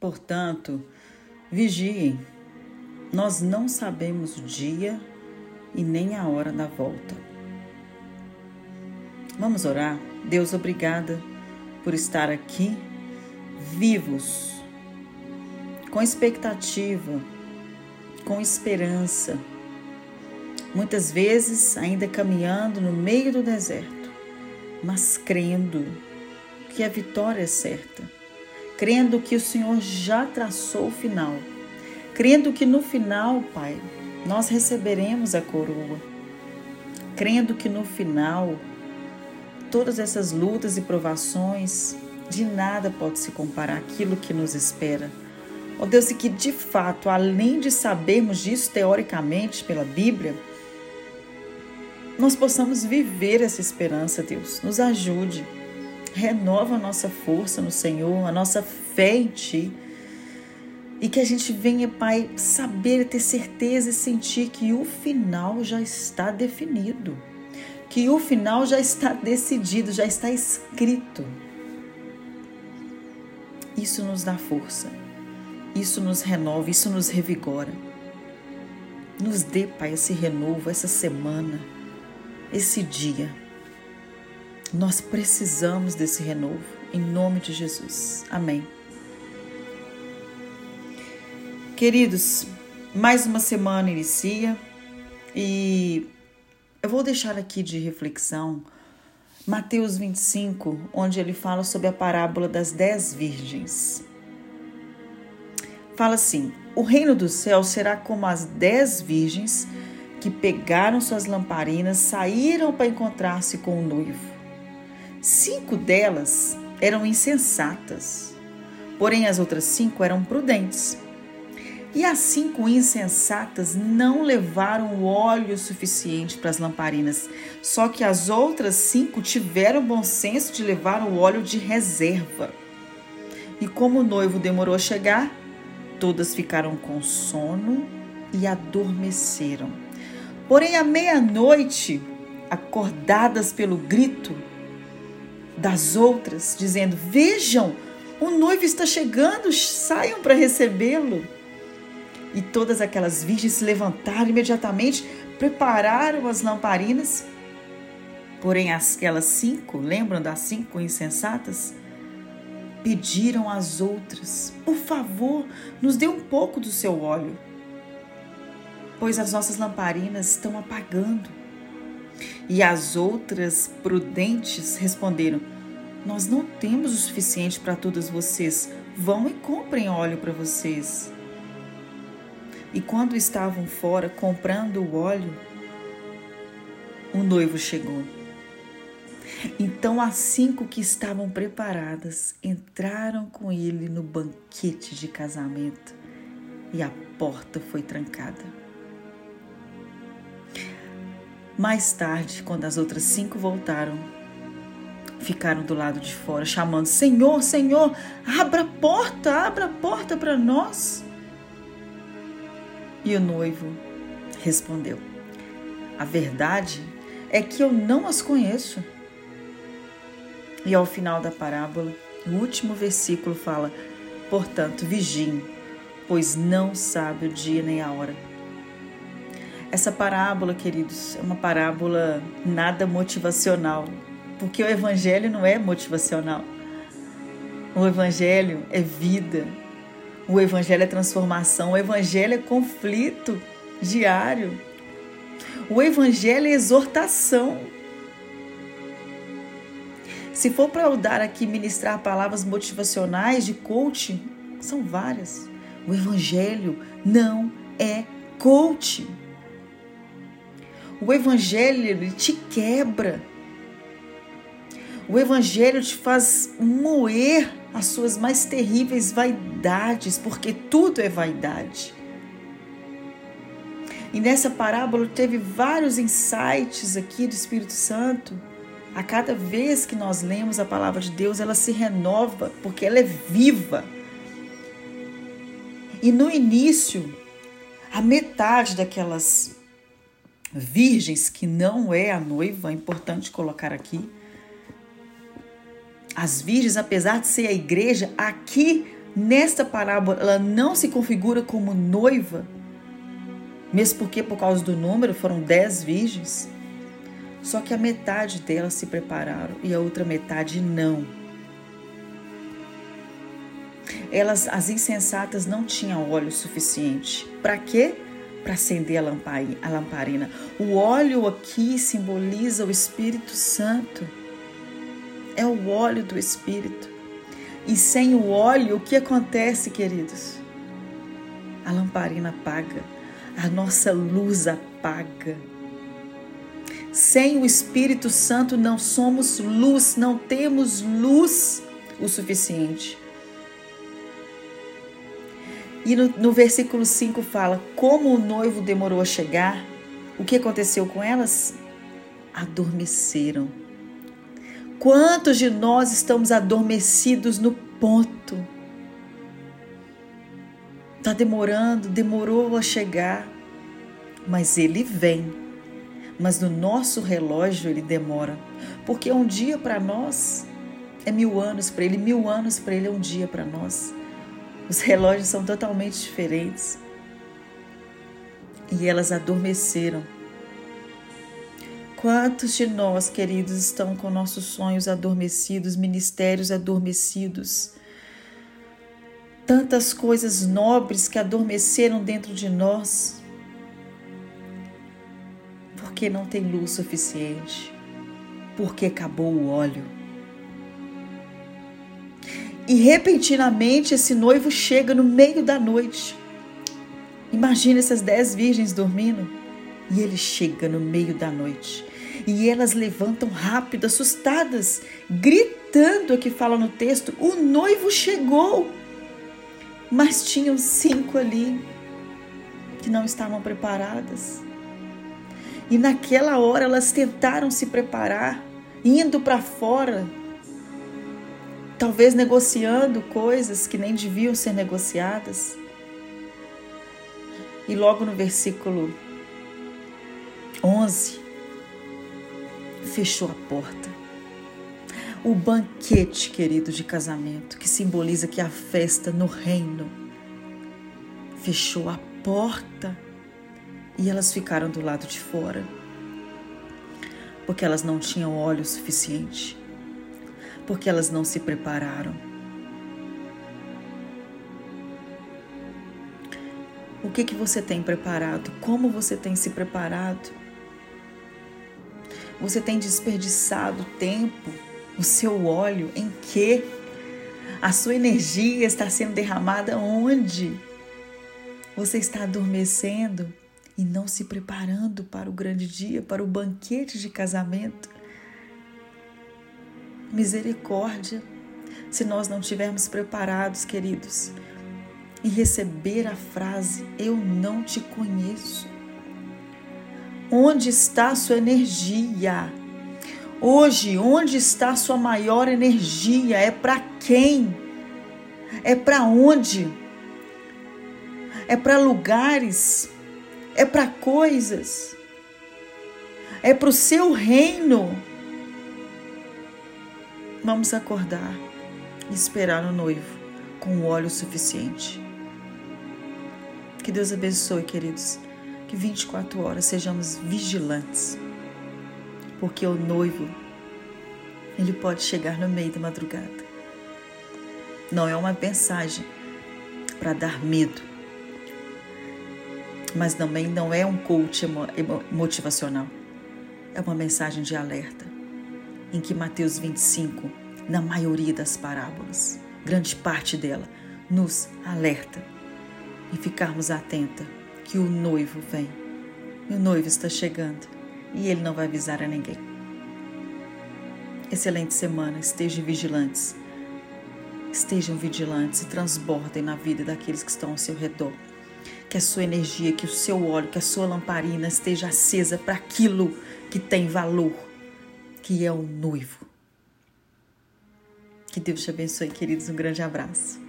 Portanto, vigiem. Nós não sabemos o dia e nem a hora da volta. Vamos orar? Deus, obrigada por estar aqui, vivos, com expectativa, com esperança. Muitas vezes ainda caminhando no meio do deserto, mas crendo que a vitória é certa, crendo que o Senhor já traçou o final, crendo que no final, Pai, nós receberemos a coroa, crendo que no final todas essas lutas e provações de nada pode se comparar àquilo que nos espera. Ó oh Deus, e que de fato, além de sabermos disso teoricamente pela Bíblia, nós possamos viver essa esperança, Deus. Nos ajude. Renova a nossa força no Senhor, a nossa fé em Ti. E que a gente venha, Pai, saber, ter certeza e sentir que o final já está definido. Que o final já está decidido, já está escrito. Isso nos dá força. Isso nos renova, isso nos revigora. Nos dê, Pai, esse renovo, essa semana, esse dia. Nós precisamos desse renovo, em nome de Jesus. Amém. Queridos, mais uma semana inicia e eu vou deixar aqui de reflexão Mateus 25, onde ele fala sobre a parábola das dez virgens fala assim: O reino do céu será como as dez virgens que pegaram suas lamparinas, saíram para encontrar-se com o noivo. Cinco delas eram insensatas, porém as outras cinco eram prudentes. E as cinco insensatas não levaram o óleo suficiente para as lamparinas, só que as outras cinco tiveram bom senso de levar o óleo de reserva. E como o noivo demorou a chegar, Todas ficaram com sono e adormeceram. Porém, à meia-noite, acordadas pelo grito das outras, dizendo: Vejam, o noivo está chegando, saiam para recebê-lo. E todas aquelas virgens se levantaram imediatamente, prepararam as lamparinas. Porém, aquelas cinco, lembram das cinco insensatas? pediram às outras: Por favor, nos dê um pouco do seu óleo, pois as nossas lamparinas estão apagando. E as outras prudentes responderam: Nós não temos o suficiente para todas vocês. Vão e comprem óleo para vocês. E quando estavam fora comprando o óleo, o noivo chegou. Então as cinco que estavam preparadas entraram com ele no banquete de casamento e a porta foi trancada. Mais tarde, quando as outras cinco voltaram, ficaram do lado de fora, chamando: Senhor, Senhor, abra a porta, abra a porta para nós. E o noivo respondeu: A verdade é que eu não as conheço. E ao final da parábola, o último versículo fala: Portanto, vigiem, pois não sabe o dia nem a hora. Essa parábola, queridos, é uma parábola nada motivacional, porque o evangelho não é motivacional. O evangelho é vida. O evangelho é transformação, o evangelho é conflito diário. O evangelho é exortação. Se for para eu dar aqui ministrar palavras motivacionais de coaching, são várias. O evangelho não é coaching. O evangelho ele te quebra. O evangelho te faz moer as suas mais terríveis vaidades, porque tudo é vaidade. E nessa parábola teve vários insights aqui do Espírito Santo a cada vez que nós lemos a palavra de Deus, ela se renova, porque ela é viva. E no início, a metade daquelas virgens, que não é a noiva, é importante colocar aqui. As virgens, apesar de ser a igreja, aqui nesta parábola ela não se configura como noiva, mesmo porque por causa do número foram dez virgens. Só que a metade delas se prepararam e a outra metade não. Elas, as insensatas, não tinham óleo suficiente. Para quê? Para acender a lamparina. O óleo aqui simboliza o Espírito Santo. É o óleo do Espírito. E sem o óleo, o que acontece, queridos? A lamparina apaga, a nossa luz apaga. Sem o Espírito Santo não somos luz, não temos luz o suficiente. E no, no versículo 5 fala: Como o noivo demorou a chegar, o que aconteceu com elas? Adormeceram. Quantos de nós estamos adormecidos no ponto? Está demorando, demorou a chegar, mas ele vem. Mas no nosso relógio ele demora, porque um dia para nós é mil anos para ele, mil anos para ele é um dia para nós. Os relógios são totalmente diferentes. E elas adormeceram. Quantos de nós, queridos, estão com nossos sonhos adormecidos, ministérios adormecidos? Tantas coisas nobres que adormeceram dentro de nós, porque não tem luz suficiente, porque acabou o óleo. E repentinamente esse noivo chega no meio da noite. Imagina essas dez virgens dormindo. E ele chega no meio da noite. E elas levantam rápido, assustadas, gritando, que fala no texto: o noivo chegou. Mas tinham cinco ali que não estavam preparadas. E naquela hora elas tentaram se preparar, indo para fora talvez negociando coisas que nem deviam ser negociadas. E logo no versículo 11, fechou a porta. O banquete, querido, de casamento, que simboliza que a festa no reino, fechou a porta e elas ficaram do lado de fora, porque elas não tinham óleo suficiente porque elas não se prepararam. O que que você tem preparado? Como você tem se preparado? Você tem desperdiçado tempo, o seu óleo em que? A sua energia está sendo derramada onde? Você está adormecendo e não se preparando para o grande dia, para o banquete de casamento misericórdia se nós não estivermos preparados, queridos, e receber a frase: Eu não te conheço. Onde está a sua energia? Hoje, onde está a sua maior energia? É para quem? É para onde? É para lugares? É para coisas? É para o seu reino? Vamos acordar e esperar no noivo com o óleo suficiente. Que Deus abençoe, queridos. Que 24 horas sejamos vigilantes. Porque o noivo, ele pode chegar no meio da madrugada. Não é uma mensagem para dar medo. Mas também não é um coach motivacional. É uma mensagem de alerta em que Mateus 25, na maioria das parábolas, grande parte dela, nos alerta e ficarmos atenta que o noivo vem. E o noivo está chegando e ele não vai avisar a ninguém. Excelente semana, estejam vigilantes. Estejam vigilantes e transbordem na vida daqueles que estão ao seu redor. Que a sua energia, que o seu óleo, que a sua lamparina esteja acesa para aquilo que tem valor que é o noivo. Que Deus te abençoe, queridos. Um grande abraço.